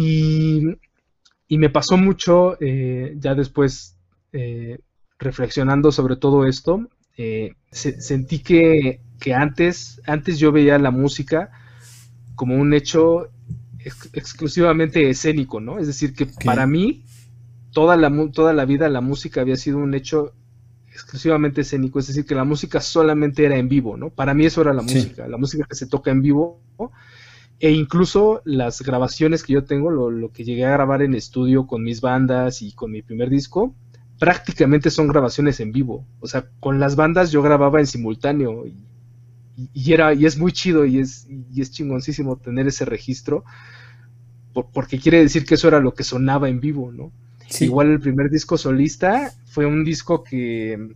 Y, me pasó mucho, eh, ya después, eh, reflexionando sobre todo esto, eh, sentí que, antes, antes yo veía la música como un hecho exclusivamente escénico, ¿no? Es decir, que para mí toda la, toda la vida la música había sido un hecho exclusivamente escénico, es decir, que la música solamente era en vivo, ¿no? Para mí eso era la música, la música que se toca en vivo, e incluso las grabaciones que yo tengo, lo, que llegué a grabar en estudio con mis bandas y con mi primer disco, prácticamente son grabaciones en vivo, o sea, con las bandas yo grababa en simultáneo y, era, y es muy chido y es, y es chingoncísimo tener ese registro, porque quiere decir que eso era lo que sonaba en vivo, ¿no? Igual el primer disco solista fue un disco que,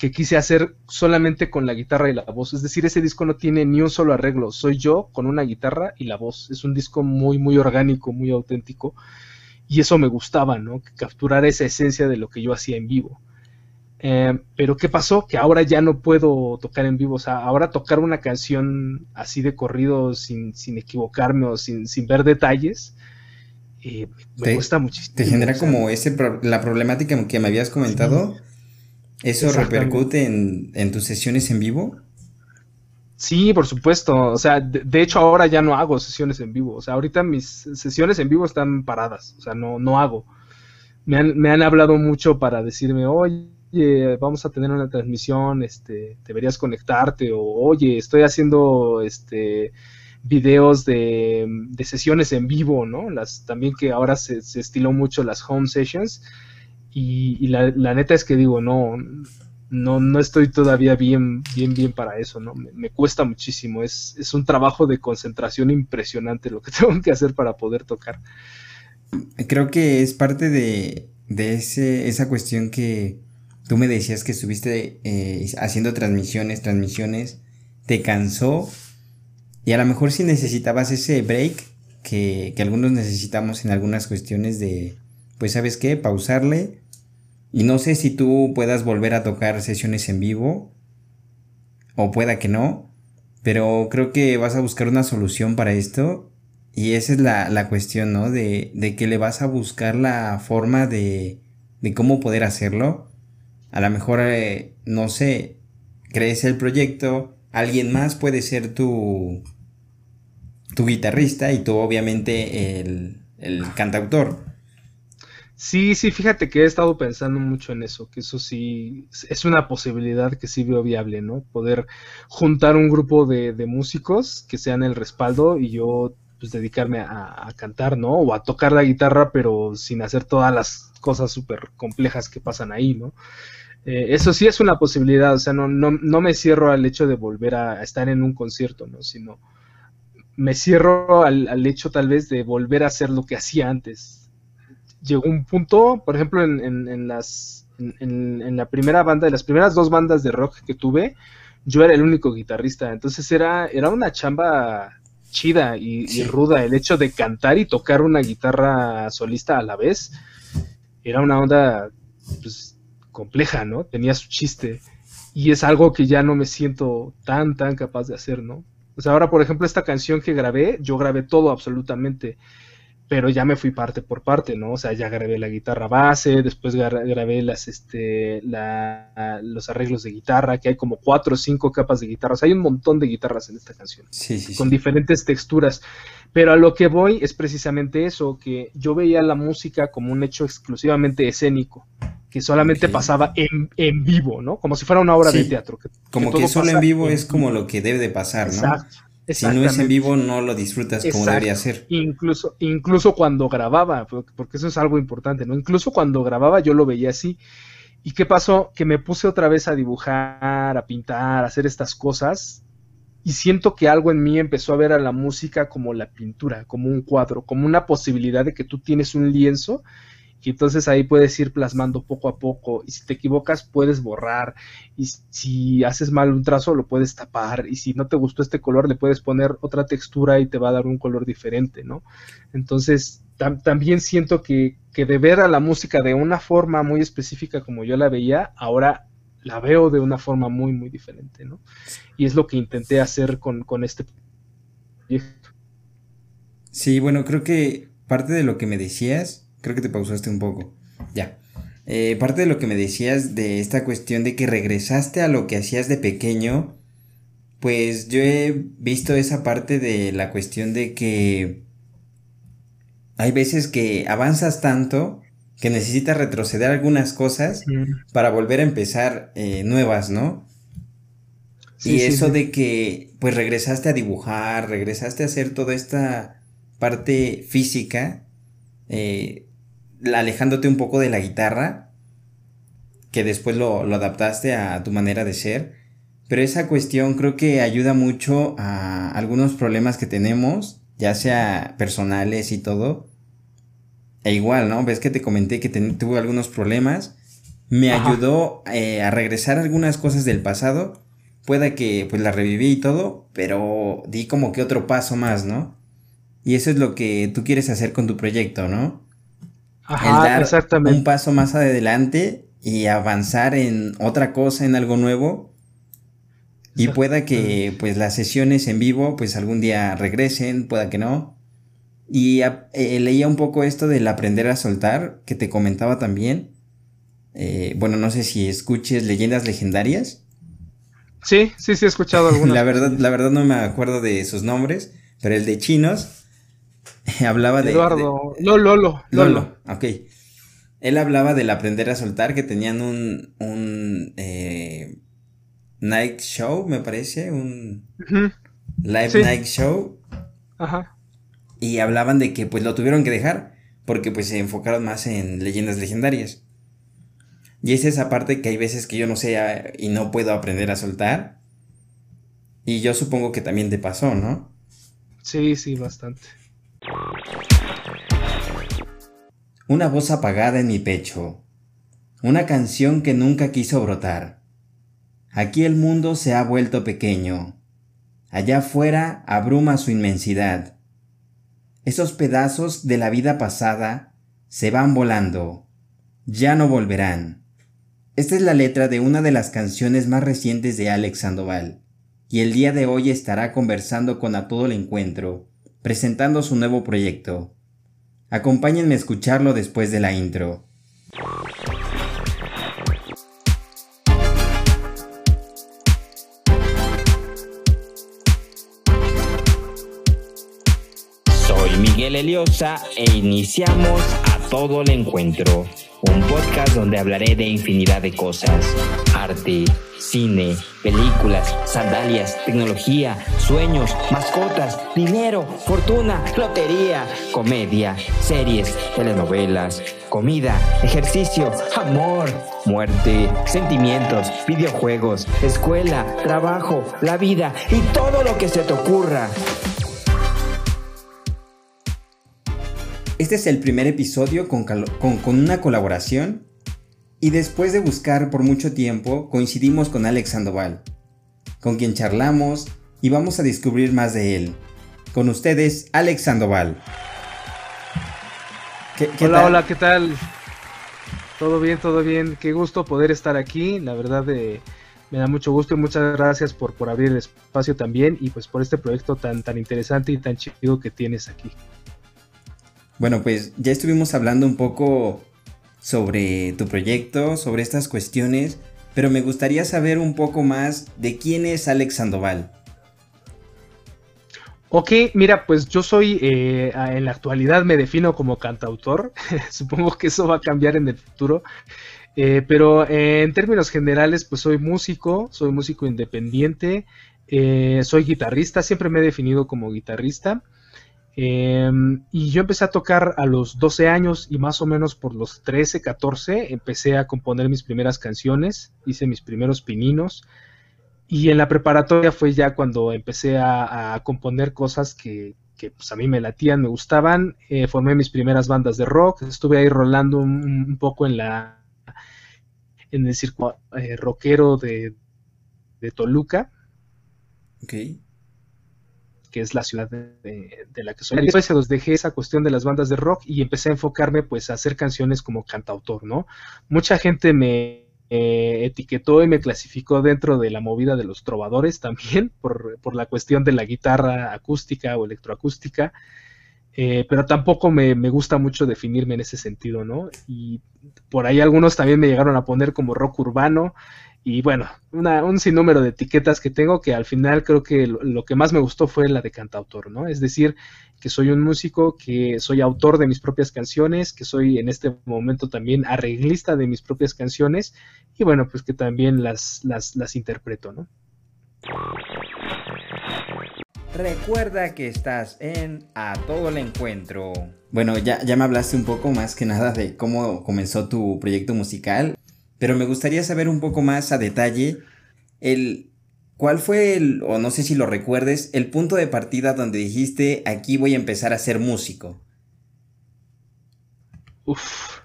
que quise hacer solamente con la guitarra y la voz. Es decir, ese disco no tiene ni un solo arreglo. Soy yo con una guitarra y la voz. Es un disco muy, muy orgánico, muy auténtico. Y eso me gustaba, ¿no? Capturar esa esencia de lo que yo hacía en vivo. Eh, pero ¿qué pasó? Que ahora ya no puedo tocar en vivo. O sea, ahora tocar una canción así de corrido sin, sin equivocarme o sin, sin ver detalles, me te, cuesta muchísimo. Te genera como ese la problemática que me habías comentado. ¿Eso repercute en, tus sesiones en vivo? Sí, por supuesto. O sea, de, hecho ahora ya no hago sesiones en vivo. O sea, ahorita mis sesiones en vivo están paradas. O sea, no, no hago. Me han, me han hablado mucho para decirme, oye, vamos a tener una transmisión, este, deberías conectarte. O, oye, estoy haciendo, este, videos de, sesiones en vivo, ¿no? Las, también que ahora se, estiló mucho las home sessions. Y, la, neta es que digo, no, no, no estoy todavía bien, bien, bien para eso, ¿no? Me, cuesta muchísimo. Es, es un trabajo de concentración impresionante lo que tengo que hacer para poder tocar. Creo que es parte de, de ese, esa cuestión que tú me decías que estuviste eh, haciendo transmisiones, transmisiones, te cansó y a lo mejor si necesitabas ese break que, algunos necesitamos en algunas cuestiones de, pues sabes qué, pausarle. Y no sé si tú puedas volver a tocar sesiones en vivo o pueda que no, pero creo que vas a buscar una solución para esto y esa es la, cuestión, ¿no? De, de, que le vas a buscar la forma de, de cómo poder hacerlo. A lo mejor, eh, no sé, crees el proyecto, alguien más puede ser tu, tu guitarrista y tú obviamente el, cantautor. Sí, sí, fíjate que he estado pensando mucho en eso, que eso sí es una posibilidad que sí veo viable, ¿no? Poder juntar un grupo de, músicos que sean el respaldo y yo pues dedicarme a, cantar, ¿no? O a tocar la guitarra, pero sin hacer todas las cosas súper complejas que pasan ahí, ¿no? Eh, eso sí es una posibilidad, o sea, no, no, no me cierro al hecho de volver a, estar en un concierto, ¿no? Sino me cierro al, hecho tal vez de volver a hacer lo que hacía antes. Llegó un punto, por ejemplo, en, las, en, la primera banda, de las primeras dos bandas de rock que tuve, yo era el único guitarrista, entonces era, era una chamba chida y, ruda el hecho de cantar y tocar una guitarra solista a la vez. Era una onda pues, compleja, ¿no? Tenía su chiste. Y es algo que ya no me siento tan, tan capaz de hacer, ¿no? O sea, ahora, por ejemplo, esta canción que grabé, yo grabé todo absolutamente, pero ya me fui parte por parte, ¿no? O sea, ya grabé la guitarra base, después grabé las, este, los arreglos de guitarra, que hay como cuatro o cinco capas de guitarras. Hay un montón de guitarras en esta canción, sí, sí, con diferentes texturas. Pero a lo que voy es precisamente eso, que yo veía la música como un hecho exclusivamente escénico que solamente pasaba en, en, vivo, ¿no? Como si fuera una obra de teatro. como que solo en vivo es como lo que debe de pasar, ¿no? Exacto. Si no es en vivo, no lo disfrutas como debería ser. Incluso, incluso cuando grababa, porque eso es algo importante, ¿no? Incluso cuando grababa yo lo veía así. ¿Y qué pasó? Que me puse otra vez a dibujar, a pintar, a hacer estas cosas. Y siento que algo en mí empezó a ver a la música como la pintura, como un cuadro, como una posibilidad de que tú tienes un lienzo y entonces ahí puedes ir plasmando poco a poco. Y si te equivocas, puedes borrar. Y si haces mal un trazo, lo puedes tapar. Y si no te gustó este color, le puedes poner otra textura y te va a dar un color diferente, ¿no? Entonces, también siento que, que de ver a la música de una forma muy específica como yo la veía, ahora la veo de una forma muy, muy diferente, ¿no? Y es lo que intenté hacer con, con este proyecto. Sí, bueno, creo que parte de lo que me decías, creo que te pausaste un poco. Ya. Eh, parte de lo que me decías de esta cuestión de que regresaste a lo que hacías de pequeño, pues yo he visto esa parte de la cuestión de que hay veces que avanzas tanto que necesitas retroceder algunas cosas para volver a empezar eh, nuevas, ¿no? y eso de que pues regresaste a dibujar, regresaste a hacer toda esta parte física, eh, alejándote un poco de la guitarra, que después lo, lo, adaptaste a tu manera de ser. Pero esa cuestión creo que ayuda mucho a algunos problemas que tenemos, ya sea personales y todo. E igual, ¿no? Ves que te comenté que tuve algunos problemas. Me ayudó eh, a regresar algunas cosas del pasado pueda que pues la reviví y todo, pero di como que otro paso más, ¿no? Y eso es lo que tú quieres hacer con tu proyecto, ¿no? Ajá, exactamente. Un paso más adelante y avanzar en otra cosa, en algo nuevo. Y pueda que pues las sesiones en vivo pues algún día regresen, pueda que no. Y eh, leía un poco esto del aprender a soltar, que te comentaba también. Eh, bueno, no sé si escuches leyendas legendarias. Sí, sí, sí he escuchado algunos. la verdad, la verdad no me acuerdo de sus nombres, pero el de chinos hablaba de... Eduardo, Lolo, Lolo. Lolo, ok. Él hablaba del aprender a soltar, que tenían un, un eh, night show, me parece, un live night show. Ajá. Y hablaban de que pues lo tuvieron que dejar porque pues se enfocaron más en leyendas legendarias. Y es esa parte que hay veces que yo no sé ah, y no puedo aprender a soltar. Y yo supongo que también te pasó, ¿no? Sí, sí, bastante. Una voz apagada en mi pecho. Una canción que nunca quiso brotar. Aquí el mundo se ha vuelto pequeño. Allá afuera abruma su inmensidad. Esos pedazos de la vida pasada se van volando. Ya no volverán. Esta es la letra de una de las canciones más recientes de Alex Sandoval, y el día de hoy estará conversando con A Todo el Encuentro, presentando su nuevo proyecto. Acompáñenme a escucharlo después de la intro. Soy Miguel Eliosa e iniciamos A Todo el Encuentro un podcast donde hablaré de infinidad de cosas. Arte, cine, películas, sandalias, tecnología, sueños, mascotas, dinero, fortuna, lotería, comedia, series, telenovelas, comida, ejercicio, amor, muerte, sentimientos, videojuegos, escuela, trabajo, la vida y todo lo que se te ocurra. Este es el primer episodio con, una colaboración y después de buscar por mucho tiempo coincidimos con Alex Sandoval, con quien charlamos y vamos a descubrir más de él. Con ustedes, Alex Sandoval. hola, hola, ¿qué tal? Todo bien, todo bien. Qué gusto poder estar aquí. La verdad eh, me da mucho gusto y muchas gracias por, por abrir el espacio también y pues por este proyecto tan, tan interesante y tan chido que tienes aquí. Bueno, pues ya estuvimos hablando un poco sobre tu proyecto, sobre estas cuestiones, pero me gustaría saber un poco más de quién es Alex Sandoval. Ok, mira, pues yo soy, eh, en la actualidad me defino como cantautor, supongo que eso va a cambiar en el futuro, eh, pero eh, en términos generales, pues soy músico, soy músico independiente, soy guitarrista, siempre me he definido como guitarrista. Em, y yo empecé a tocar a los 12 años y más o menos por los 13, 14 empecé a componer mis primeras canciones, hice mis primeros pininos y en la preparatoria fue ya cuando empecé a, componer cosas que, pues, a mí me latían, me gustaban, eh, formé mis primeras bandas de rock, estuve ahí rolando un, poco en la en el circuito eh, rockero de, de Toluca. Okay que es la ciudad de, la que soy. Después se los dejé esa cuestión de las bandas de rock y empecé a enfocarme pues a hacer canciones como cantautor, ¿no? Mucha gente me eh, etiquetó y me clasificó dentro de la movida de los trovadores también por, la cuestión de la guitarra acústica o electroacústica. eh, pero tampoco me, gusta mucho definirme en ese sentido, ¿no? Y por ahí algunos también me llegaron a poner como rock urbano, y bueno, un sinnúmero de etiquetas que tengo que al final creo que lo, que más me gustó fue la de cantautor, ¿no? Es decir, que soy un músico, que soy autor de mis propias canciones, que soy en este momento también arreglista de mis propias canciones y bueno, pues que también las, las, las interpreto, ¿no? Recuerda que estás en A Todo el Encuentro. Bueno, ya, ya me hablaste un poco más que nada de cómo comenzó tu proyecto musical, pero me gustaría saber un poco más a detalle el cuál fue el, o no sé si lo recuerdes, el punto de partida donde dijiste aquí voy a empezar a ser músico. Uf,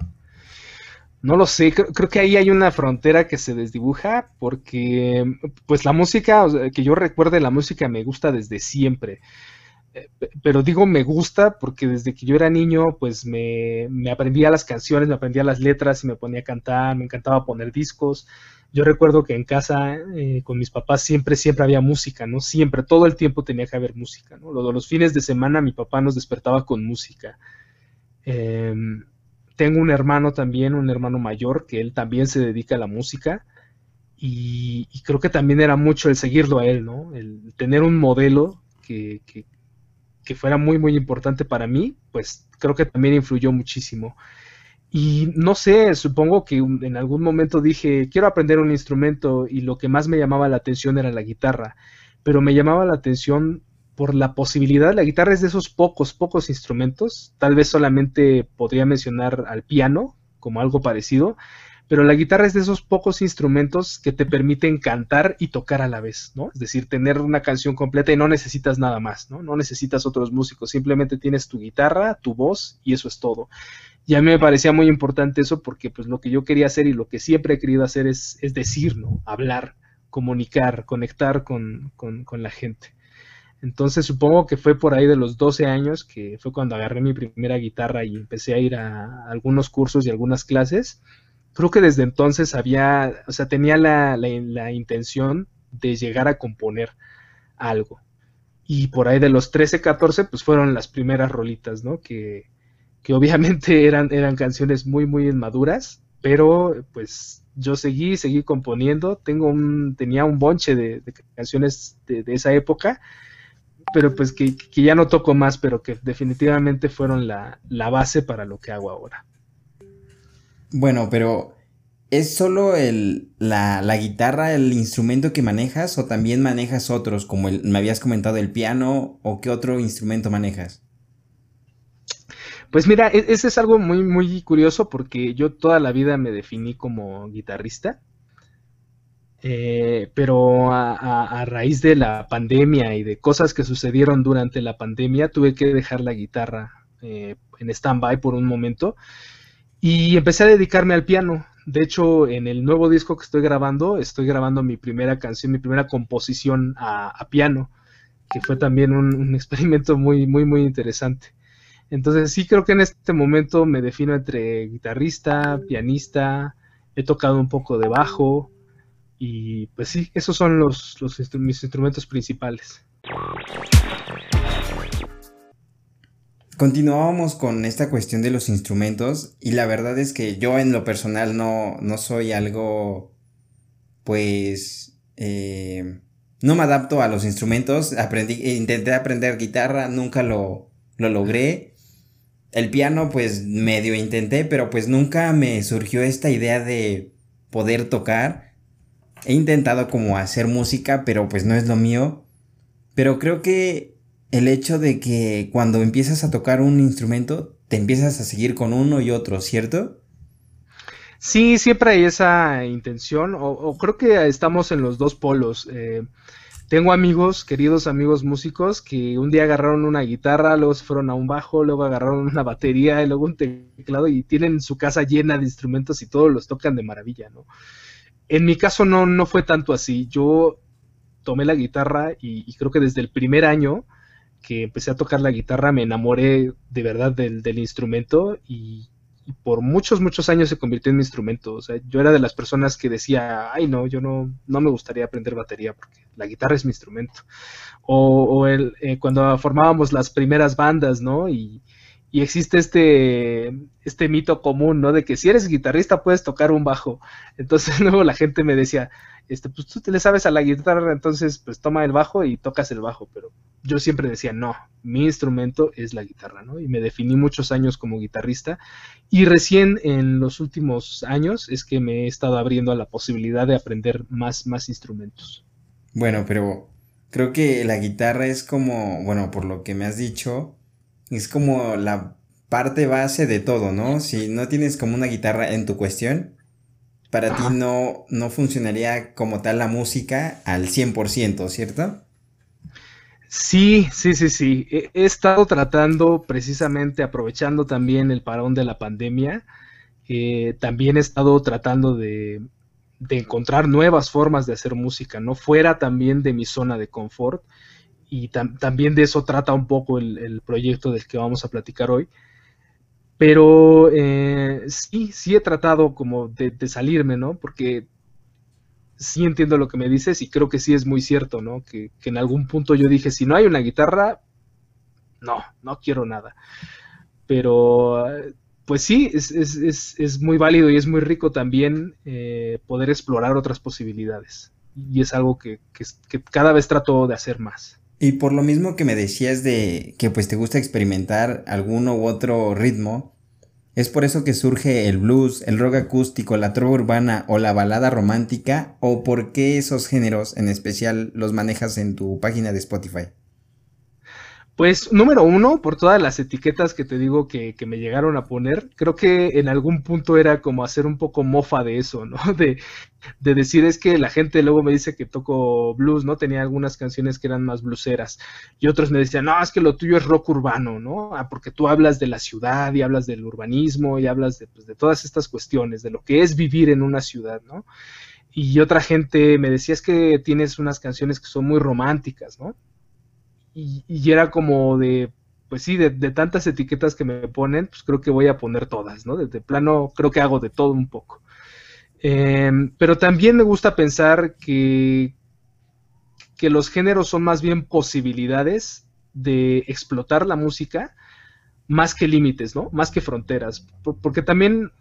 no lo sé, creo, que ahí hay una frontera que se desdibuja porque pues la música, que yo recuerde la música me gusta desde siempre. Eh, pero digo me gusta porque desde que yo era niño pues me, aprendía las canciones, me aprendía las letras y me ponía a cantar, me encantaba poner discos. Yo recuerdo que en casa eh, con mis papás siempre, siempre había música, ¿no? Siempre, todo el tiempo tenía que haber música, ¿no? Los, fines de semana mi papá nos despertaba con música. Em, tengo un hermano también, un hermano mayor, que él también se dedica a la música. Y, creo que también era mucho el seguirlo a él, ¿no? El tener un modelo que, que, fuera muy, muy importante para mí, pues creo que también influyó muchísimo. Y no sé, supongo que en algún momento dije, quiero aprender un instrumento y lo que más me llamaba la atención era la guitarra, pero me llamaba la atención por la posibilidad, la guitarra es de esos pocos, pocos instrumentos, tal vez solamente podría mencionar al piano como algo parecido, pero la guitarra es de esos pocos instrumentos que te permiten cantar y tocar a la vez, ¿no? Es decir, tener una canción completa y no necesitas nada más, ¿no? No necesitas otros músicos, simplemente tienes tu guitarra, tu voz y eso es todo. Y a mí me parecía muy importante eso porque pues lo que yo quería hacer y lo que siempre he querido hacer es, es decir, ¿no? Hablar, comunicar, conectar con, con la gente. Entonces supongo que fue por ahí de los 12 años que fue cuando agarré mi primera guitarra y empecé a ir a algunos cursos y algunas clases. Creo que desde entonces había, o sea, tenía la, intención de llegar a componer algo. Y por ahí de los 13, 14, pues fueron las primeras rolitas, ¿no? Que, que obviamente eran, eran canciones muy, muy inmaduras, pero pues yo seguí, seguí componiendo. Tengo un, tenía un bonche de, canciones de, de, esa época pero pues que, ya no toco más, pero que definitivamente fueron la, base para lo que hago ahora. Bueno, pero ¿es solo el, la, guitarra el instrumento que manejas o también manejas otros, como me habías comentado el piano o qué otro instrumento manejas? Pues mira, e, ese es algo muy, muy curioso porque yo toda la vida me definí como guitarrista. Eh, pero a, raíz de la pandemia y de cosas que sucedieron durante la pandemia, tuve que dejar la guitarra eh, en stand-by por un momento y empecé a dedicarme al piano. De hecho, en el nuevo disco que estoy grabando, estoy grabando mi primera canción, mi primera composición a, piano, que fue también un, experimento muy, muy, muy interesante. Entonces sí creo que en este momento me defino entre guitarrista, pianista, he tocado un poco de bajo, y pues sí, esos son los, mis instrumentos principales. Continuábamos con esta cuestión de los instrumentos y la verdad es que yo en lo personal no, no soy algo, pues, eh, no me adapto a los instrumentos. Aprendí, intenté aprender guitarra, nunca lo, lo logré. El piano, pues, medio intenté, pero pues nunca me surgió esta idea de poder tocar he intentado como hacer música, pero pues no es lo mío. Pero creo que el hecho de que cuando empiezas a tocar un instrumento, te empiezas a seguir con uno y otro, ¿cierto? Sí, siempre hay esa intención, o, creo que estamos en los dos polos. Eh, tengo amigos, queridos amigos músicos, que un día agarraron una guitarra, luego se fueron a un bajo, luego agarraron una batería y luego un teclado y tienen su casa llena de instrumentos y todos los tocan de maravilla, ¿no? En mi caso no, no fue tanto así. Yo tomé la guitarra y, creo que desde el primer año que empecé a tocar la guitarra me enamoré de verdad del, instrumento y, por muchos, muchos años se convirtió en mi instrumento. O sea, yo era de las personas que decía, ay, no, yo no, no me gustaría aprender batería porque la guitarra es mi instrumento. O, el, eh, cuando formábamos las primeras bandas, ¿no? Y existe este, este mito común, ¿no? De que si eres guitarrista puedes tocar un bajo. Entonces luego la gente me decía, este, pues tú te le sabes a la guitarra, entonces pues toma el bajo y tocas el bajo, pero yo siempre decía, no, mi instrumento es la guitarra, ¿no? Y me definí muchos años como guitarrista y recién en los últimos años es que me he estado abriendo a la posibilidad de aprender más, más instrumentos. Bueno, pero creo que la guitarra es como, bueno, por lo que me has dicho, es como la parte base de todo, ¿no? Si no tienes como una guitarra en tu cuestión, para ti no, no funcionaría como tal la música al 100%, ¿cierto? Sí, sí, sí, sí. He, estado tratando precisamente, aprovechando también el parón de la pandemia, eh, también he estado tratando de, encontrar nuevas formas de hacer música, ¿no? Fuera también de mi zona de confort. Y también de eso trata un poco el, proyecto del que vamos a platicar hoy. Pero eh, sí, sí he tratado como de, salirme, ¿no? Porque sí entiendo lo que me dices y creo que sí es muy cierto, ¿no? Que, en algún punto yo dije, si no hay una guitarra, no, no quiero nada. Pero, pues sí, es, es, es, muy válido y es muy rico también eh, poder explorar otras posibilidades. Y es algo que, que cada vez trato de hacer más. Y por lo mismo que me decías de que pues te gusta experimentar alguno u otro ritmo, es por eso que surge el blues, el rock acústico, la trova urbana o la balada romántica, o por qué esos géneros en especial los manejas en tu página de Spotify. Pues número uno, por todas las etiquetas que te digo que, me llegaron a poner, creo que en algún punto era como hacer un poco mofa de eso, ¿no? De, de, decir es que la gente luego me dice que toco blues, ¿no? Tenía algunas canciones que eran más bluseras y otros me decían, no, es que lo tuyo es rock urbano, ¿no? Ah, porque tú hablas de la ciudad y hablas del urbanismo y hablas de, pues, de todas estas cuestiones, de lo que es vivir en una ciudad, ¿no? Y otra gente me decía es que tienes unas canciones que son muy románticas, ¿no? Y, era como de, pues sí, de, tantas etiquetas que me ponen, pues creo que voy a poner todas, ¿no? Desde plano creo que hago de todo un poco. Em, pero también me gusta pensar que, que los géneros son más bien posibilidades de explotar la música más que límites, ¿no? Más que fronteras. porque también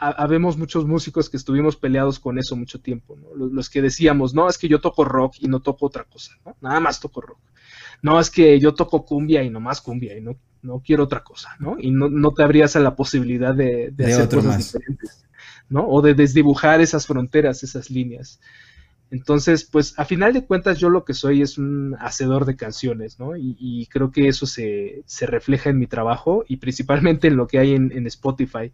habemos muchos músicos que estuvimos peleados con eso mucho tiempo, ¿no? Los, los, que decíamos, no, es que yo toco rock y no toco otra cosa, ¿no? Nada más toco rock no, es que yo toco cumbia y no más cumbia y no, no quiero otra cosa, ¿no? Y no, no te abrías a la posibilidad de, hacer cosas diferentes, ¿no? O de desdibujar esas fronteras, esas líneas. Entonces, pues a final de cuentas yo lo que soy es un hacedor de canciones, ¿no? Y, creo que eso se, refleja en mi trabajo y principalmente en lo que hay en, Spotify,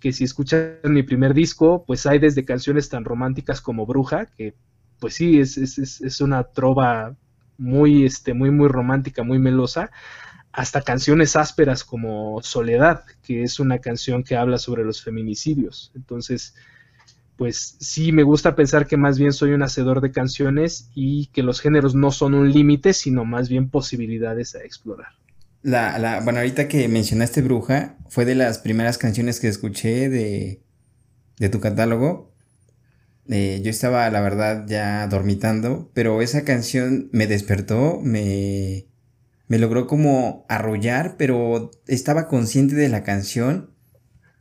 que si escuchan mi primer disco, pues hay desde canciones tan románticas como Bruja, que pues sí, es, es, es una trova muy, este, muy, muy romántica, muy melosa, hasta canciones ásperas como Soledad, que es una canción que habla sobre los feminicidios. Entonces, pues sí me gusta pensar que más bien soy un hacedor de canciones y que los géneros no son un límite, sino más bien posibilidades a explorar. La, la, bueno, ahorita que mencionaste Bruja, fue de las primeras canciones que escuché de, de tu catálogo. Eh, yo estaba, la verdad, ya dormitando, pero esa canción me despertó, me, me logró como arrollar, pero estaba consciente de la canción.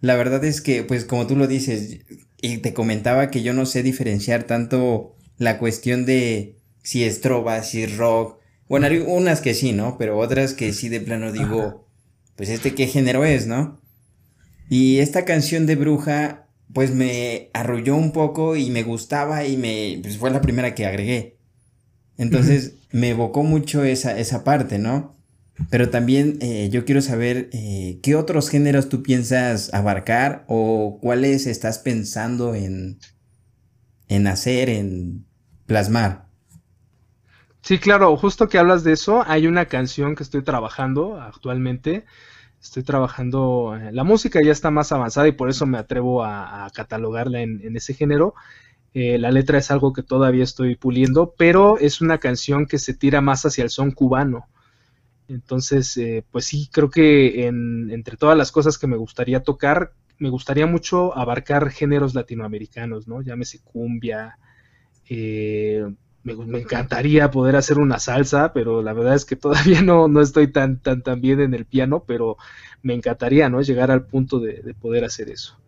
La verdad es que, pues como tú lo dices, y te comentaba que yo no sé diferenciar tanto la cuestión de si es trova, si es rock. Bueno, hay unas que sí, ¿no? Pero otras que sí de plano digo, pues este qué género es, ¿no? Y esta canción de Bruja pues me arrulló un poco y me gustaba y me, pues fue la primera que agregué. Entonces me evocó mucho esa, esa parte, ¿no? Pero también eh, yo quiero saber eh, qué otros géneros tú piensas abarcar o cuáles estás pensando en, en hacer, en plasmar. Sí, claro, justo que hablas de eso, hay una canción que estoy trabajando actualmente estoy trabajando, eh, la música ya está más avanzada y por eso me atrevo a, catalogarla en, ese género. Eh, la letra es algo que todavía estoy puliendo, pero es una canción que se tira más hacia el son cubano. Entonces, eh, pues sí, creo que entre todas las cosas que me gustaría tocar, me gustaría mucho abarcar géneros latinoamericanos, ¿no? Llámese cumbia, eh, me, encantaría poder hacer una salsa, pero la verdad es que todavía no, no estoy tan, tan, tan bien en el piano, pero me encantaría, ¿no? Llegar al punto de, poder hacer eso.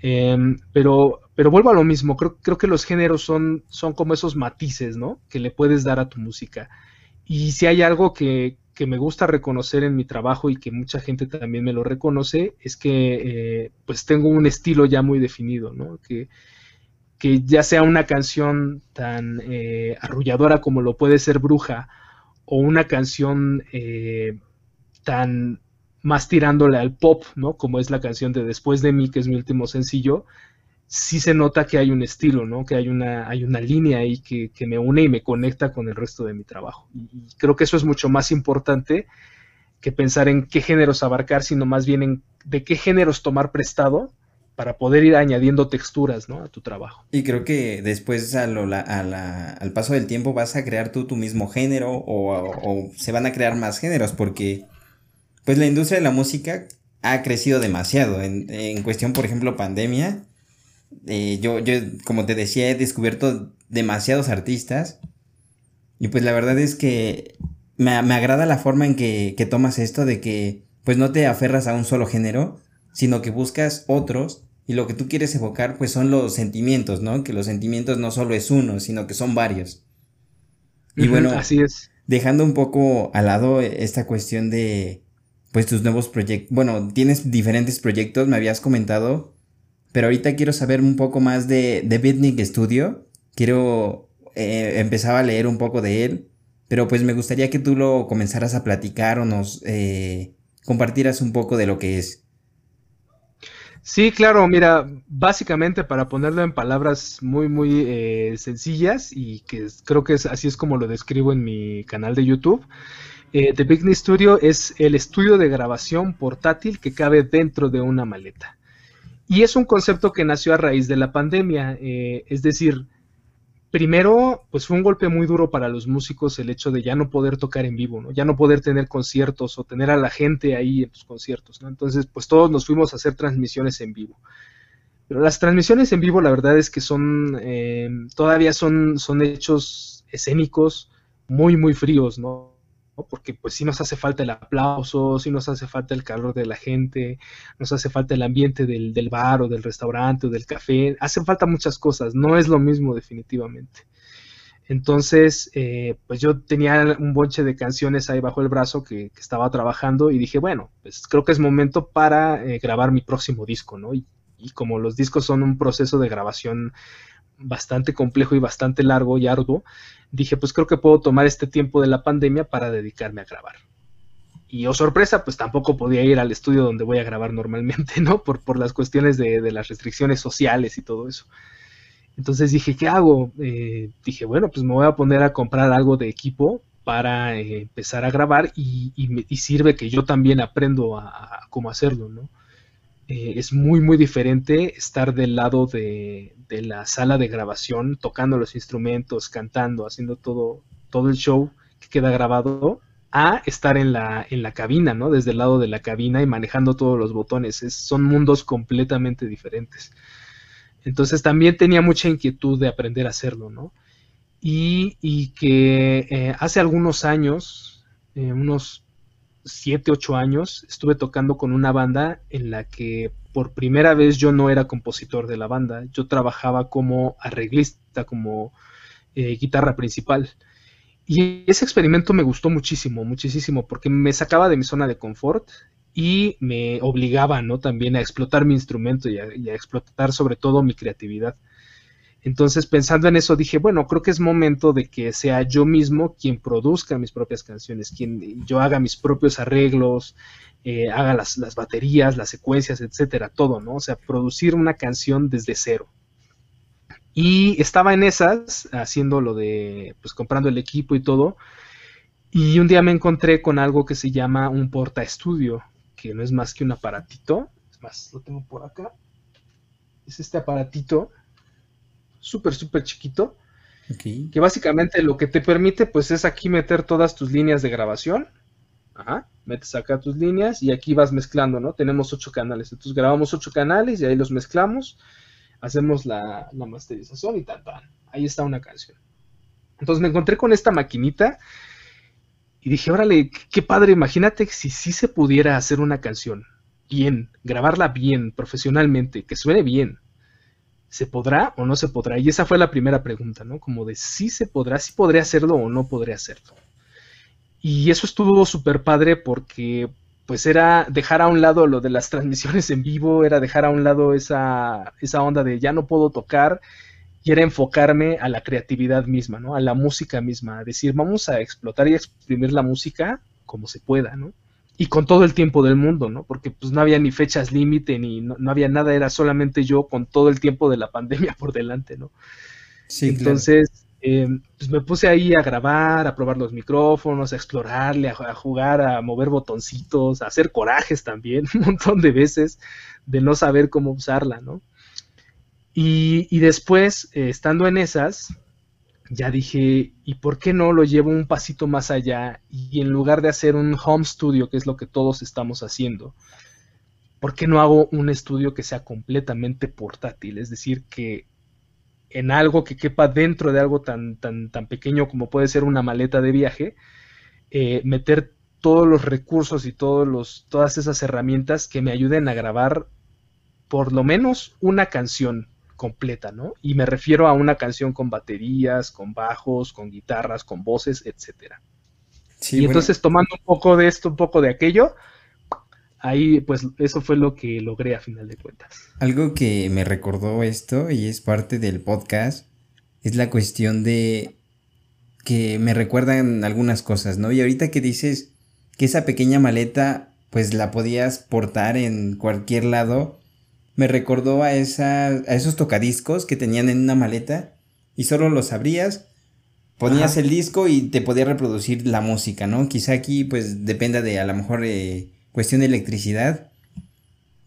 Em, pero, pero vuelvo a lo mismo, creo, creo que los géneros son, son como esos matices, ¿no? Que le puedes dar a tu música. Y si hay algo que, que me gusta reconocer en mi trabajo y que mucha gente también me lo reconoce, es que eh, pues tengo un estilo ya muy definido, ¿no? Que, que ya sea una canción tan eh, arrulladora como lo puede ser Bruja, o una canción eh, tan más tirándole al pop, ¿no? Como es la canción de Después de mí, que es mi último sencillo, sí se nota que hay un estilo, ¿no? Que hay una, hay una línea ahí que, me une y me conecta con el resto de mi trabajo. Y, creo que eso es mucho más importante que pensar en qué géneros abarcar, sino más bien en de qué géneros tomar prestado para poder ir añadiendo texturas ¿no? a tu trabajo. Y creo que después al paso del tiempo vas a crear tú tu mismo género o, se van a crear más géneros porque pues la industria de la música ha crecido demasiado. En, en cuestión, por ejemplo, pandemia, eh, yo, yo, como te decía, he descubierto demasiados artistas y pues la verdad es que me, me agrada la forma en que, que tomas esto de que pues no te aferras a un solo género, sino que buscas otros y lo que tú quieres evocar pues son los sentimientos, ¿no? Que los sentimientos no solo es uno, sino que son varios. Y bueno, así es. Dejando un poco al lado esta cuestión de pues tus nuevos proyectos, bueno, tienes diferentes proyectos, me habías comentado, pero ahorita quiero saber un poco más de, de Bitnik Studio. Quiero eh, empezar a leer un poco de él, pero pues me gustaría que tú lo comenzaras a platicar o nos eh, compartieras un poco de lo que es. Sí, claro, mira, básicamente para ponerlo en palabras muy, muy eh, sencillas y que creo que es, así es como lo describo en mi canal de YouTube, eh, The Big Studio es el estudio de grabación portátil que cabe dentro de una maleta. Y es un concepto que nació a raíz de la pandemia, eh, es decir, primero, pues fue un golpe muy duro para los músicos el hecho de ya no poder tocar en vivo, ¿no? Ya no poder tener conciertos o tener a la gente ahí en tus conciertos, ¿no? Entonces, pues todos nos fuimos a hacer transmisiones en vivo. Pero las transmisiones en vivo, la verdad es que son, eh, todavía son, son hechos escénicos muy, muy fríos, ¿no? Porque pues sí nos hace falta el aplauso, sí nos hace falta el calor de la gente, nos hace falta el ambiente del, del bar o del restaurante o del café, hacen falta muchas cosas, no es lo mismo definitivamente. Entonces, eh, pues yo tenía un bonche de canciones ahí bajo el brazo que, estaba trabajando y dije, bueno, pues creo que es momento para eh, grabar mi próximo disco, ¿no? y, como los discos son un proceso de grabación bastante complejo y bastante largo y arduo, dije, pues creo que puedo tomar este tiempo de la pandemia para dedicarme a grabar. Y oh sorpresa, pues tampoco podía ir al estudio donde voy a grabar normalmente, ¿no? Por, por las cuestiones de, las restricciones sociales y todo eso. Entonces dije, ¿qué hago? Eh, dije, bueno, pues me voy a poner a comprar algo de equipo para eh, empezar a grabar y, y, sirve que yo también aprendo a cómo hacerlo, ¿no? Eh, es muy, muy diferente estar del lado de, la sala de grabación, tocando los instrumentos, cantando, haciendo todo, todo el show que queda grabado, a estar en la, en la cabina, ¿no? Desde el lado de la cabina y manejando todos los botones. son mundos completamente diferentes. Entonces también tenía mucha inquietud de aprender a hacerlo, ¿no? Y, que eh, hace algunos años, eh, unos 7, 8 años estuve tocando con una banda en la que por primera vez yo no era compositor de la banda, yo trabajaba como arreglista, como eh, guitarra principal. Y ese experimento me gustó muchísimo, muchísimo, porque me sacaba de mi zona de confort y me obligaba, ¿no? También a explotar mi instrumento y a explotar sobre todo mi creatividad. Entonces, pensando en eso, dije, bueno, creo que es momento de que sea yo mismo quien produzca mis propias canciones, quien yo haga mis propios arreglos, eh, haga las, las, baterías, las secuencias, etcétera, todo, ¿no? O sea, producir una canción desde cero. Y estaba en esas, haciendo lo de, pues comprando el equipo y todo. Y un día me encontré con algo que se llama un porta estudio, que no es más que un aparatito. Es más, lo tengo por acá. Es este aparatito súper, súper chiquito. Que básicamente lo que te permite, pues, es aquí meter todas tus líneas de grabación. Ajá, metes acá tus líneas y aquí vas mezclando, ¿no? Tenemos ocho canales, entonces grabamos ocho canales y ahí los mezclamos, hacemos la, la masterización y tal, tal. Ahí está una canción. Entonces me encontré con esta maquinita y dije, órale, qué padre, imagínate si sí se pudiera hacer una canción bien, grabarla bien, profesionalmente, que suene bien. ¿Se podrá o no se podrá? Y esa fue la primera pregunta, ¿no? Como de si se podrá, si podré hacerlo o no podré hacerlo. Y eso estuvo súper padre porque pues era dejar a un lado lo de las transmisiones en vivo, era dejar a un lado esa, esa onda de ya no puedo tocar y era enfocarme a la creatividad misma, ¿no? A la música misma, decir, vamos a explotar y exprimir la música como se pueda, ¿no? Y con todo el tiempo del mundo, ¿no? Porque pues no había ni fechas límite, ni no, había nada, era solamente yo con todo el tiempo de la pandemia por delante, ¿no? Sí, Entonces, eh, pues me puse ahí a grabar, a probar los micrófonos, a explorarle, a, a, jugar, a mover botoncitos, a hacer corajes también, un montón de veces, de no saber cómo usarla, ¿no? Y, después, eh, estando en esas, ya dije, ¿y por qué no lo llevo un pasito más allá? Y en lugar de hacer un home studio, que es lo que todos estamos haciendo, ¿por qué no hago un estudio que sea completamente portátil? Es decir, que en algo que quepa dentro de algo tan, tan, tan pequeño como puede ser una maleta de viaje, eh, meter todos los recursos y todos los, todas esas herramientas que me ayuden a grabar por lo menos una canción completa, ¿no? Y me refiero a una canción con baterías, con bajos, con guitarras, con voces, etcétera. y entonces tomando un poco de esto, un poco de aquello, ahí pues eso fue lo que logré a final de cuentas. Algo que me recordó esto y es parte del podcast es la cuestión de que me recuerdan algunas cosas, ¿no? Y ahorita que dices que esa pequeña maleta pues la podías portar en cualquier lado, me recordó a, esa, a esos tocadiscos que tenían en una maleta y solo los abrías, ponías el disco y te podía reproducir la música, ¿no? Quizá aquí pues dependa de a lo mejor eh, cuestión de electricidad,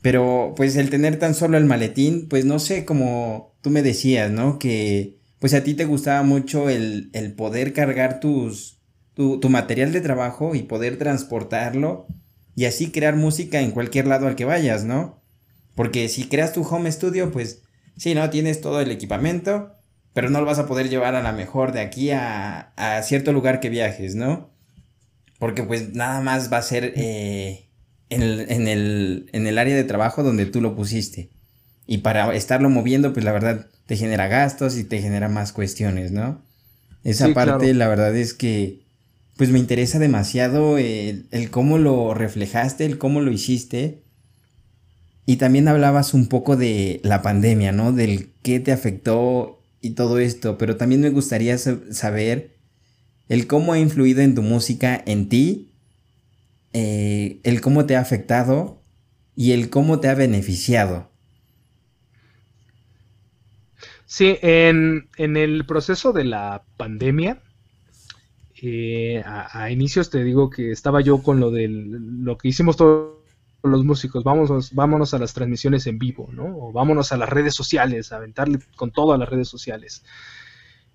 pero pues el tener tan solo el maletín, pues no sé, como tú me decías, ¿no? Que pues a ti te gustaba mucho el, el poder cargar tus, tu, tu material de trabajo y poder transportarlo y así crear música en cualquier lado al que vayas, ¿no? Porque si creas tu home studio, pues sí, ¿no? Tienes todo el equipamiento, pero no lo vas a poder llevar a la mejor de aquí a, a cierto lugar que viajes, ¿no? Porque pues nada más va a ser eh, en, el, en, el, en el área de trabajo donde tú lo pusiste. Y para estarlo moviendo, pues la verdad te genera gastos y te genera más cuestiones, ¿no? Esa parte, la verdad es que, pues me interesa demasiado el, el, cómo lo reflejaste, el cómo lo hiciste. Y también hablabas un poco de la pandemia, ¿no? Del qué te afectó y todo esto, pero también me gustaría saber el cómo ha influido en tu música, en ti, eh, el cómo te ha afectado y el cómo te ha beneficiado. Sí, en, el proceso de la pandemia, eh, a, a, inicios te digo que estaba yo con lo de lo que hicimos todo los músicos, vámonos, vámonos a las transmisiones en vivo, ¿no? O vámonos a las redes sociales, a aventarle con todo a las redes sociales.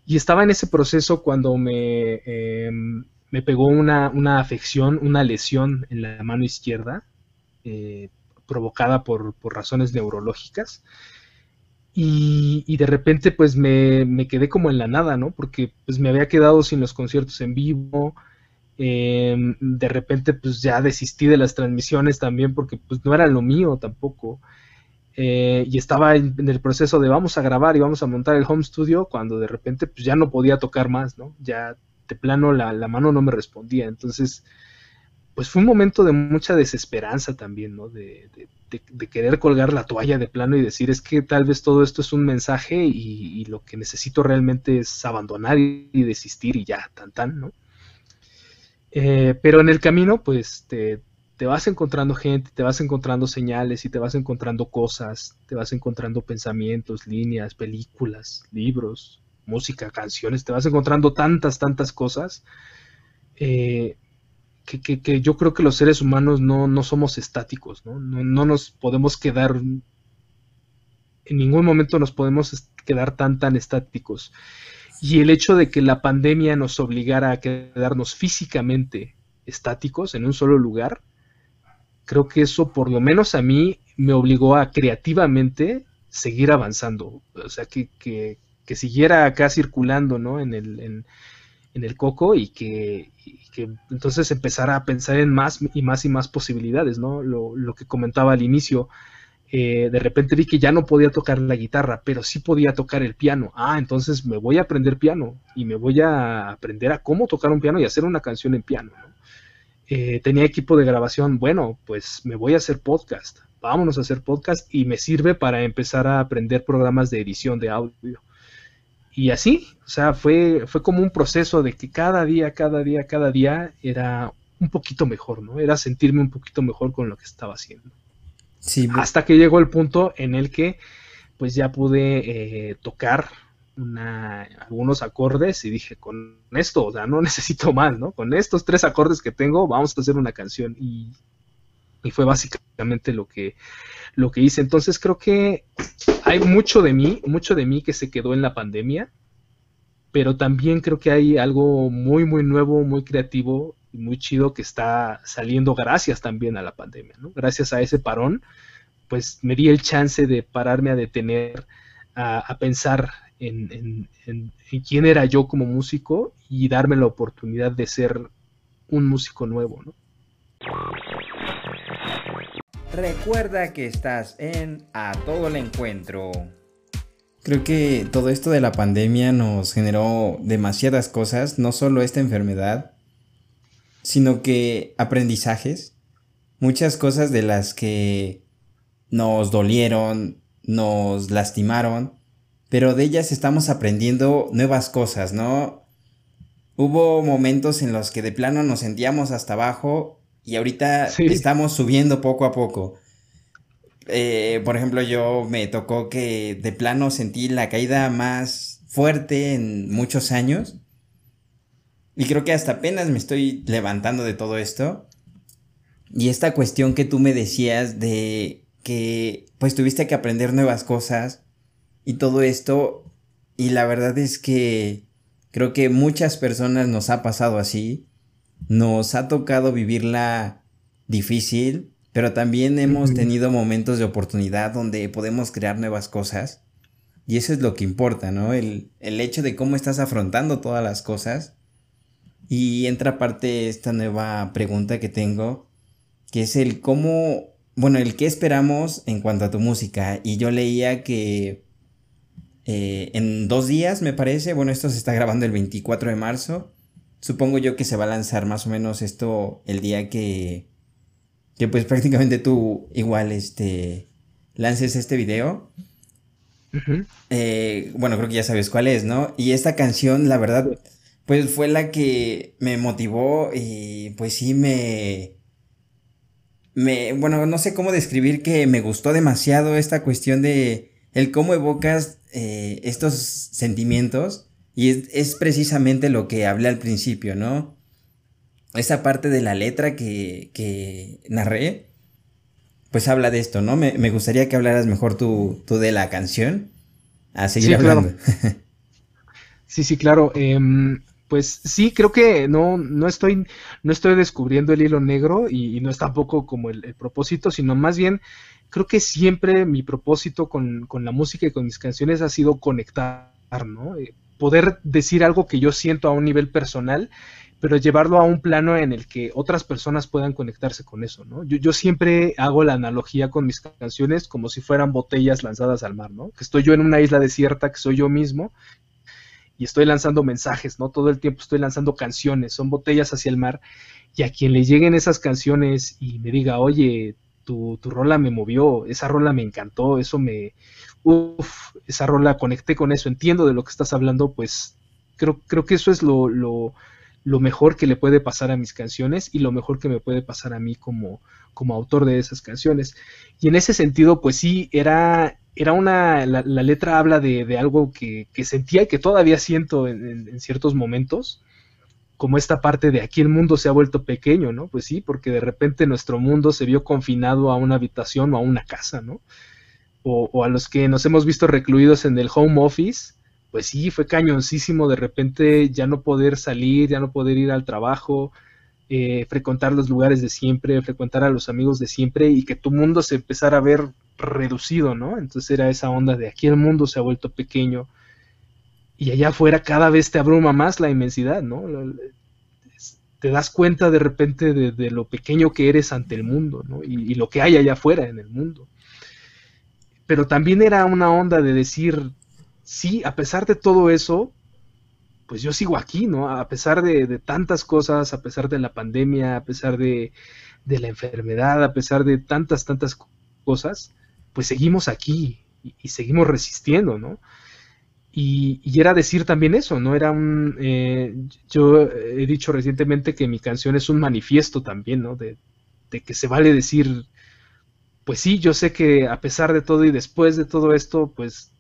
Y estaba en ese proceso cuando me, em, me pegó una, afección, una lesión en la mano izquierda, eh, provocada por, razones neurológicas. Y, de repente pues me, me, quedé como en la nada, ¿no? Porque pues me había quedado sin los conciertos en vivo, Em, de repente pues ya desistí de las transmisiones también porque pues no era lo mío tampoco. Eh, y estaba en, el proceso de vamos a grabar y vamos a montar el home studio cuando de repente pues ya no podía tocar más, ¿no? Ya de plano la, mano no me respondía. Entonces, pues fue un momento de mucha desesperanza también, ¿no? De, querer colgar la toalla de plano y decir es que tal vez todo esto es un mensaje y, y lo que necesito realmente es abandonar y, y desistir y ya, tan tan, ¿no? Eh, pero en el camino, pues te, vas encontrando gente, te vas encontrando señales y te vas encontrando cosas, te vas encontrando pensamientos, líneas, películas, libros, música, canciones, te vas encontrando tantas, tantas cosas eh, que, yo creo que los seres humanos no, somos estáticos, ¿no? ¿no? No, nos podemos quedar, en ningún momento nos podemos quedar tan, tan estáticos. Y el hecho de que la pandemia nos obligara a quedarnos físicamente estáticos en un solo lugar, creo que eso por lo menos a mí me obligó a creativamente seguir avanzando, o sea, que, que, siguiera acá circulando, ¿no? En el, en, el coco y que, que, entonces empezara a pensar en más y más y más posibilidades, ¿no? Lo, lo que comentaba al inicio, eh, de repente vi que ya no podía tocar la guitarra, pero sí podía tocar el piano. Ah, entonces me voy a aprender piano y me voy a aprender a cómo tocar un piano y hacer una canción en piano. Eh, tenía equipo de grabación, bueno, pues me voy a hacer podcast. Vámonos a hacer podcast y me sirve para empezar a aprender programas de edición de audio. Y así, o sea, fue, fue como un proceso de que cada día, cada día, cada día era un poquito mejor, ¿no? Era sentirme un poquito mejor con lo que estaba haciendo. Hasta que llegó el punto en el que pues ya pude eh, tocar algunos acordes y dije, con esto, o sea, no necesito más, ¿no? Con estos tres acordes que tengo, vamos a hacer una canción. Y, fue básicamente lo que, lo que hice. Entonces creo que hay mucho de mí, mucho de mí que se quedó en la pandemia, pero también creo que hay algo muy, muy nuevo, muy creativo muy chido que está saliendo gracias también a la pandemia, ¿no? Gracias a ese parón, pues me di el chance de pararme a detener, a, pensar en, quién era yo como músico y darme la oportunidad de ser un músico nuevo. Recuerda que estás en A Todo el Encuentro. Creo que todo esto de la pandemia nos generó demasiadas cosas, no solo esta enfermedad, sino que aprendizajes, muchas cosas de las que nos dolieron, nos lastimaron, pero de ellas estamos aprendiendo nuevas cosas, ¿no? Hubo momentos en los que de plano nos sentíamos hasta abajo y ahorita estamos subiendo poco a poco. Eh, por ejemplo, yo me tocó que de plano sentí la caída más fuerte en muchos años y creo que hasta apenas me estoy levantando de todo esto. Y esta cuestión que tú me decías de que pues tuviste que aprender nuevas cosas y todo esto. Y la verdad es que creo que muchas personas nos ha pasado así. Nos ha tocado vivirla difícil, pero también hemos tenido momentos de oportunidad donde podemos crear nuevas cosas. Y eso es lo que importa, ¿no? El, el hecho de cómo estás afrontando todas las cosas y entra aparte esta nueva pregunta que tengo, que es el cómo, bueno, el qué esperamos en cuanto a tu música. Y yo leía que eh, en dos días, me parece, bueno, esto se está grabando el 24 de marzo. Supongo yo que se va a lanzar más o menos esto el día que, que pues prácticamente tú igual, este, lances este video. Eh, bueno, creo que ya sabes cuál es, ¿no? Y esta canción, la verdad, pues fue la que me motivó y pues sí me... Me, bueno, no sé cómo describir que me gustó demasiado esta cuestión de el cómo evocas eh, estos sentimientos y es, precisamente lo que hablé al principio, ¿no? Esa parte de la letra que, que narré, pues habla de esto, ¿no? Me, gustaría que hablaras mejor tú, tú, de la canción. A seguir hablando. Sí, sí, claro. Em, pues sí, creo que no, no, estoy, no estoy descubriendo el hilo negro y, no es tampoco como el, propósito, sino más bien creo que siempre mi propósito con, la música y con mis canciones ha sido conectar, ¿no? Eh, poder decir algo que yo siento a un nivel personal, pero llevarlo a un plano en el que otras personas puedan conectarse con eso, ¿no? Yo, yo siempre hago la analogía con mis canciones como si fueran botellas lanzadas al mar, ¿no? Que estoy yo en una isla desierta, que soy yo mismo, y estoy lanzando mensajes, ¿no? Todo el tiempo estoy lanzando canciones, son botellas hacia el mar, y a quien le lleguen esas canciones y me diga, oye, tu, tu rola me movió, esa rola me encantó, eso me, uff, esa rola conecté con eso, entiendo de lo que estás hablando, pues creo, creo que eso es lo, lo, lo mejor que le puede pasar a mis canciones y lo mejor que me puede pasar a mí como, como autor de esas canciones. Y en ese sentido, pues sí, era, era una, la, letra habla de, algo que, sentía y que todavía siento en, ciertos momentos, como esta parte de aquí el mundo se ha vuelto pequeño, ¿no? Pues sí, porque de repente nuestro mundo se vio confinado a una habitación o a una casa, ¿no? O, o a los que nos hemos visto recluidos en el home office, pues sí, fue cañoncísimo de repente ya no poder salir, ya no poder ir al trabajo, eh, frecuentar los lugares de siempre, frecuentar a los amigos de siempre y que tu mundo se empezara a ver reducido, ¿no? Entonces era esa onda de aquí el mundo se ha vuelto pequeño y allá afuera cada vez te abruma más la inmensidad, ¿no? Te das cuenta de repente de, lo pequeño que eres ante el mundo, ¿no? Y, y, lo que hay allá afuera en el mundo. Pero también era una onda de decir, sí, a pesar de todo eso, pues yo sigo aquí, ¿no? A pesar de, tantas cosas, a pesar de la pandemia, a pesar de, la enfermedad, a pesar de tantas, tantas cosas, pues seguimos aquí y, seguimos resistiendo, ¿no? Y, era decir también eso, ¿no? Era un... Eh, yo he dicho recientemente que mi canción es un manifiesto también, ¿no? De, de que se vale decir, pues sí, yo sé que a pesar de todo y después de todo esto, pues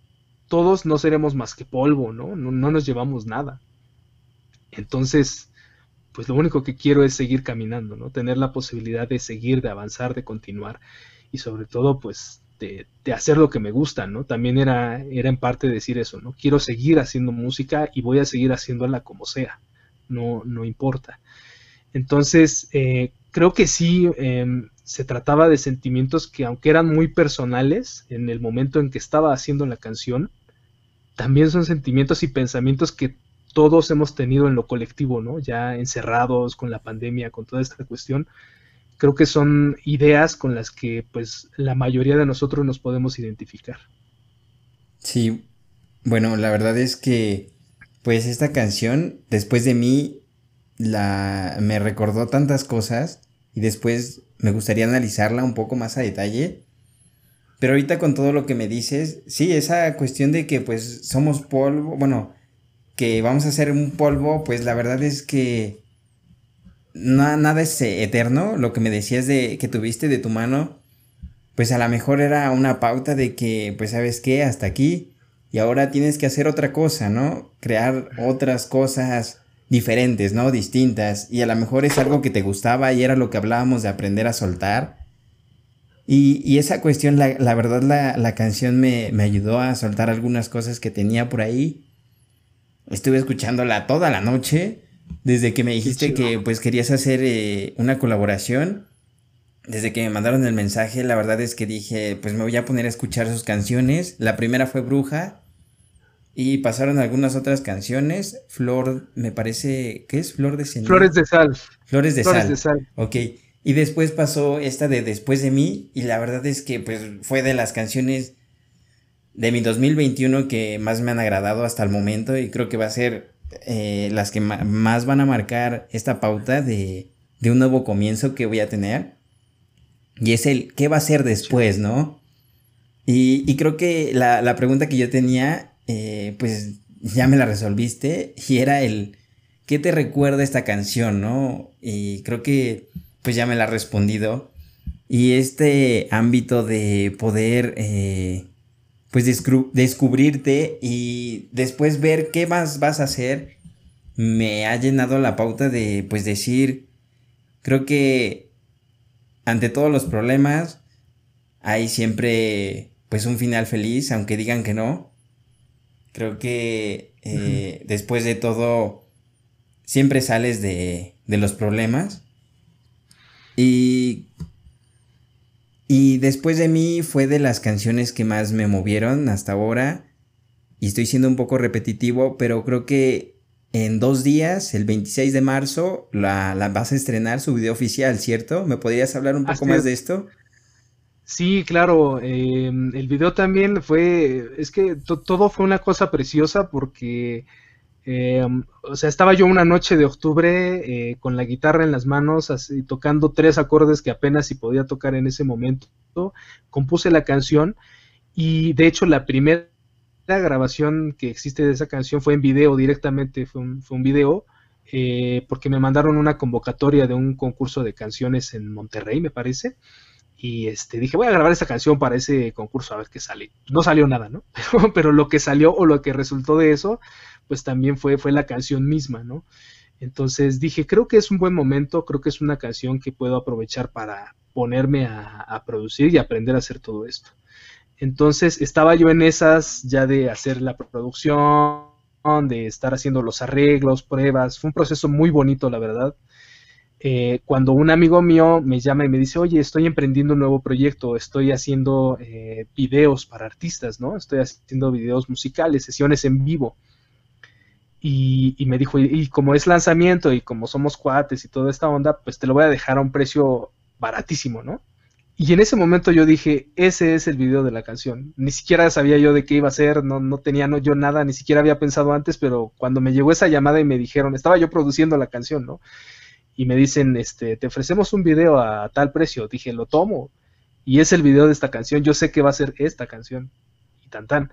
todos no seremos más que polvo, ¿no? ¿no? nos llevamos nada. Entonces, pues lo único que quiero es seguir caminando, ¿no? Tener la posibilidad de seguir, de avanzar, de continuar y sobre todo, pues, de, hacer lo que me gusta, ¿no? También era, era en parte decir eso, ¿no? Quiero seguir haciendo música y voy a seguir haciéndola como sea, no, no importa. Entonces, eh, creo que sí, em, se trataba de sentimientos que aunque eran muy personales en el momento en que estaba haciendo la canción, también son sentimientos y pensamientos que todos hemos tenido en lo colectivo, ¿no? Ya encerrados con la pandemia, con toda esta cuestión. Creo que son ideas con las que pues la mayoría de nosotros nos podemos identificar. Sí, bueno, la verdad es que pues esta canción después de mí la me recordó tantas cosas y después me gustaría analizarla un poco más a detalle. Pero ahorita con todo lo que me dices, sí, esa cuestión de que pues somos polvo, bueno, que vamos a hacer un polvo, pues la verdad es que nada es eterno. Lo que me decías de que tuviste de tu mano, pues a lo mejor era una pauta de que, pues sabes qué, hasta aquí. Y ahora tienes que hacer otra cosa, ¿no? Crear otras cosas diferentes, ¿no? Distintas. Y a lo mejor es algo que te gustaba y era lo que hablábamos de aprender a soltar. Y, esa cuestión, la, verdad, la, canción me, ayudó a soltar algunas cosas que tenía por ahí. Estuve escuchándola toda la noche. Desde que me dijiste que pues querías hacer eh, una colaboración. Desde que me mandaron el mensaje, la verdad es que dije, pues me voy a poner a escuchar sus canciones. La primera fue Bruja. Y pasaron algunas otras canciones. Flor, me parece. ¿Qué es? Flor de Flores de sal. Flores de Flores De sal. Ok. Y después pasó esta de Después de mí. Y la verdad es que pues fue de las canciones de mi 2021 que más me han agradado hasta el momento. Y creo que va a ser eh, las que más van a marcar esta pauta de, de un nuevo comienzo que voy a tener. Y es el ¿qué va a ser después, no? Y, y creo que la, la pregunta que yo tenía eh, pues ya me la resolviste y era el, ¿qué te recuerda esta canción, no? Y creo que pues ya me la has respondido. Y este ámbito de poder, eh, pues descubrirte y después ver qué más vas a hacer, me ha llenado la pauta de, pues decir, creo que ante todos los problemas hay siempre, pues un final feliz, aunque digan que no. Creo que eh, después de todo, siempre sales de, los problemas. Y, y después de mí fue de las canciones que más me movieron hasta ahora. Y estoy siendo un poco repetitivo, pero creo que en dos días, el 26 de marzo, la, vas a estrenar su video oficial, ¿cierto? ¿Me podrías hablar un poco más de esto? Sí, claro, em, el video también fue, es que todo fue una cosa preciosa porque, em, o sea, estaba yo una noche de octubre eh, con la guitarra en las manos, así, tocando tres acordes que apenas si podía tocar en ese momento, compuse la canción y de hecho la primera grabación que existe de esa canción fue en video directamente, fue un, fue un video. Eh, porque me mandaron una convocatoria de un concurso de canciones en Monterrey, me parece, y este, dije, voy a grabar esta canción para ese concurso a ver qué sale. No salió nada, ¿no? Pero, lo que salió o lo que resultó de eso, pues también fue, fue la canción misma, ¿no? Entonces dije, creo que es un buen momento, creo que es una canción que puedo aprovechar para ponerme a, producir y aprender a hacer todo esto. Entonces estaba yo en esas ya de hacer la producción, de estar haciendo los arreglos, pruebas. Fue un proceso muy bonito, la verdad. Eh, cuando un amigo mío me llama y me dice, oye, estoy emprendiendo un nuevo proyecto, estoy haciendo eh, videos para artistas, ¿no? Estoy haciendo videos musicales, sesiones en vivo. Y, me dijo, y, como es lanzamiento y como somos cuates y toda esta onda, pues te lo voy a dejar a un precio baratísimo, ¿no? Y en ese momento yo dije, ese es el video de la canción. Ni siquiera sabía yo de qué iba a ser, no, no tenía no, yo nada, ni siquiera había pensado antes, pero cuando me llegó esa llamada y me dijeron, estaba yo produciendo la canción, ¿no? Y me dicen, este, te ofrecemos un video a tal precio. Dije, lo tomo. Y es el video de esta canción, yo sé que va a ser esta canción. Y tan tan.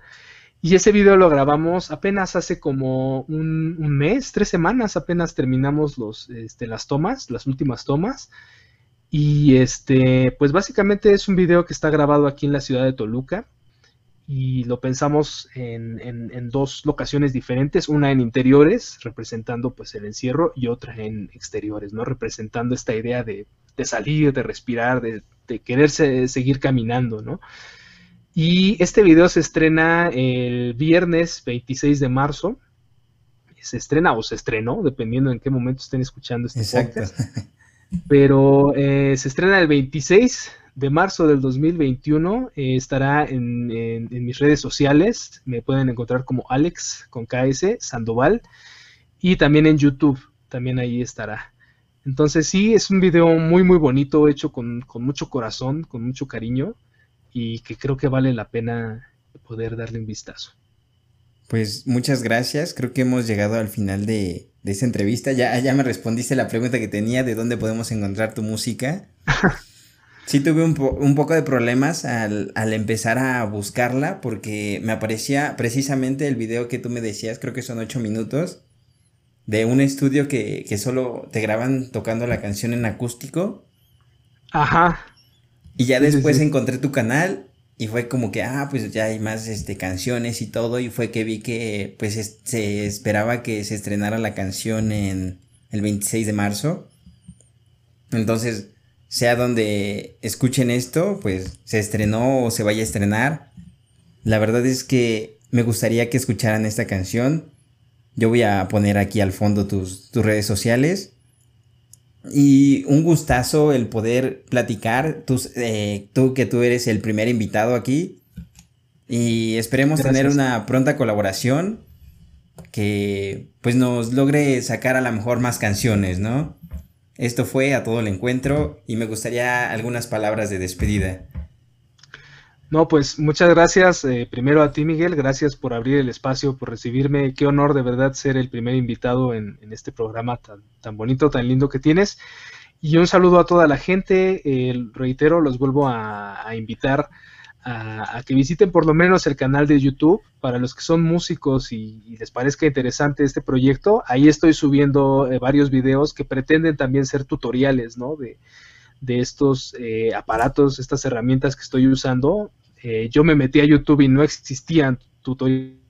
Y ese video lo grabamos apenas hace como un, un mes, tres semanas, apenas terminamos los, este, las tomas, las últimas tomas. Y este, pues básicamente es un video que está grabado aquí en la ciudad de Toluca y lo pensamos en, en, dos locaciones diferentes, una en interiores, representando pues el encierro, y otra en exteriores, ¿no? Representando esta idea de, de salir, de respirar, de, de quererse seguir caminando, ¿no? Y este video se estrena el viernes 26 de marzo. Se estrena o se estrenó, dependiendo en qué momento estén escuchando este Exacto. Pero eh, se estrena el 26 de marzo del 2021. Eh, estará en, mis redes sociales. Me pueden encontrar como Alex con KS Sandoval. Y también en YouTube. También ahí estará. Entonces sí, es un video muy muy bonito, hecho con, con mucho corazón, con mucho cariño. Y que creo que vale la pena poder darle un vistazo. Pues muchas gracias. Creo que hemos llegado al final de, de esa entrevista. Ya, ya me respondiste la pregunta que tenía de dónde podemos encontrar tu música. Sí tuve un, un poco de problemas al, al, empezar a buscarla porque me aparecía precisamente el video que tú me decías, creo que son ocho minutos, de un estudio que, que solo te graban tocando la canción en acústico. Ajá. Y ya después encontré tu canal y fue como que, ah, pues ya hay más este, canciones y todo. Y fue que vi que pues se esperaba que se estrenara la canción en el 26 de marzo. Entonces, sea donde escuchen esto, pues se estrenó o se vaya a estrenar. La verdad es que me gustaría que escucharan esta canción. Yo voy a poner aquí al fondo tus, tus redes sociales. Y un gustazo el poder platicar, eh, tú, que tú eres el primer invitado aquí. Y esperemos tener una pronta colaboración que pues nos logre sacar a lo mejor más canciones, ¿no? Esto fue a todo el encuentro y me gustaría algunas palabras de despedida. No, pues muchas gracias eh, primero a ti Miguel, gracias por abrir el espacio, por recibirme, qué honor de verdad ser el primer invitado en, este programa tan, tan, bonito, tan lindo que tienes. Y un saludo a toda la gente, reitero, los vuelvo a, invitar a, que visiten por lo menos el canal de YouTube para los que son músicos y, les parezca interesante este proyecto. Ahí estoy subiendo eh, varios videos que pretenden también ser tutoriales, ¿no? De, de estos eh, aparatos, estas herramientas que estoy usando eh, yo me metí a YouTube y no existían tutoriales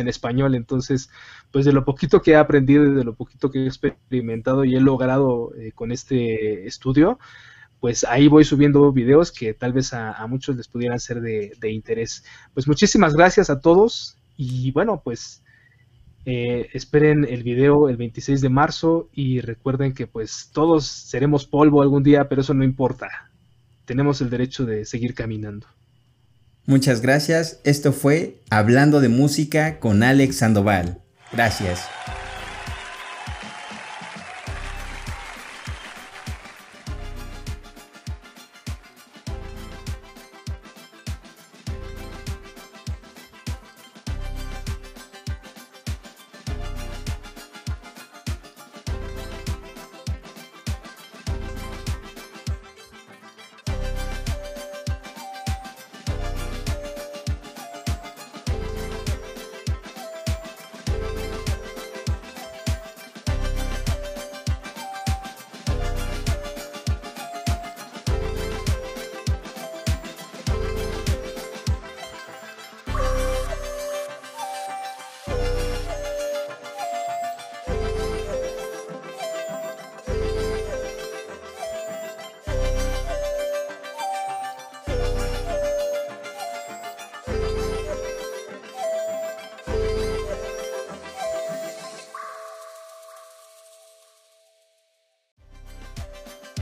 en español, entonces, pues de lo poquito que he aprendido y de lo poquito que he experimentado y he logrado eh, con este estudio, pues ahí voy subiendo videos que tal vez a, muchos les pudieran ser de, interés. Pues muchísimas gracias a todos y bueno, pues eh, esperen el video el 26 de marzo y recuerden que pues todos seremos polvo algún día, pero eso no importa. Tenemos el derecho de seguir caminando. Muchas gracias. Esto fue Hablando de Música con Alex Sandoval. Gracias.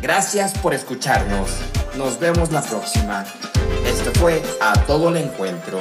Gracias por escucharnos. Nos vemos la próxima. Esto fue A Todo el Encuentro.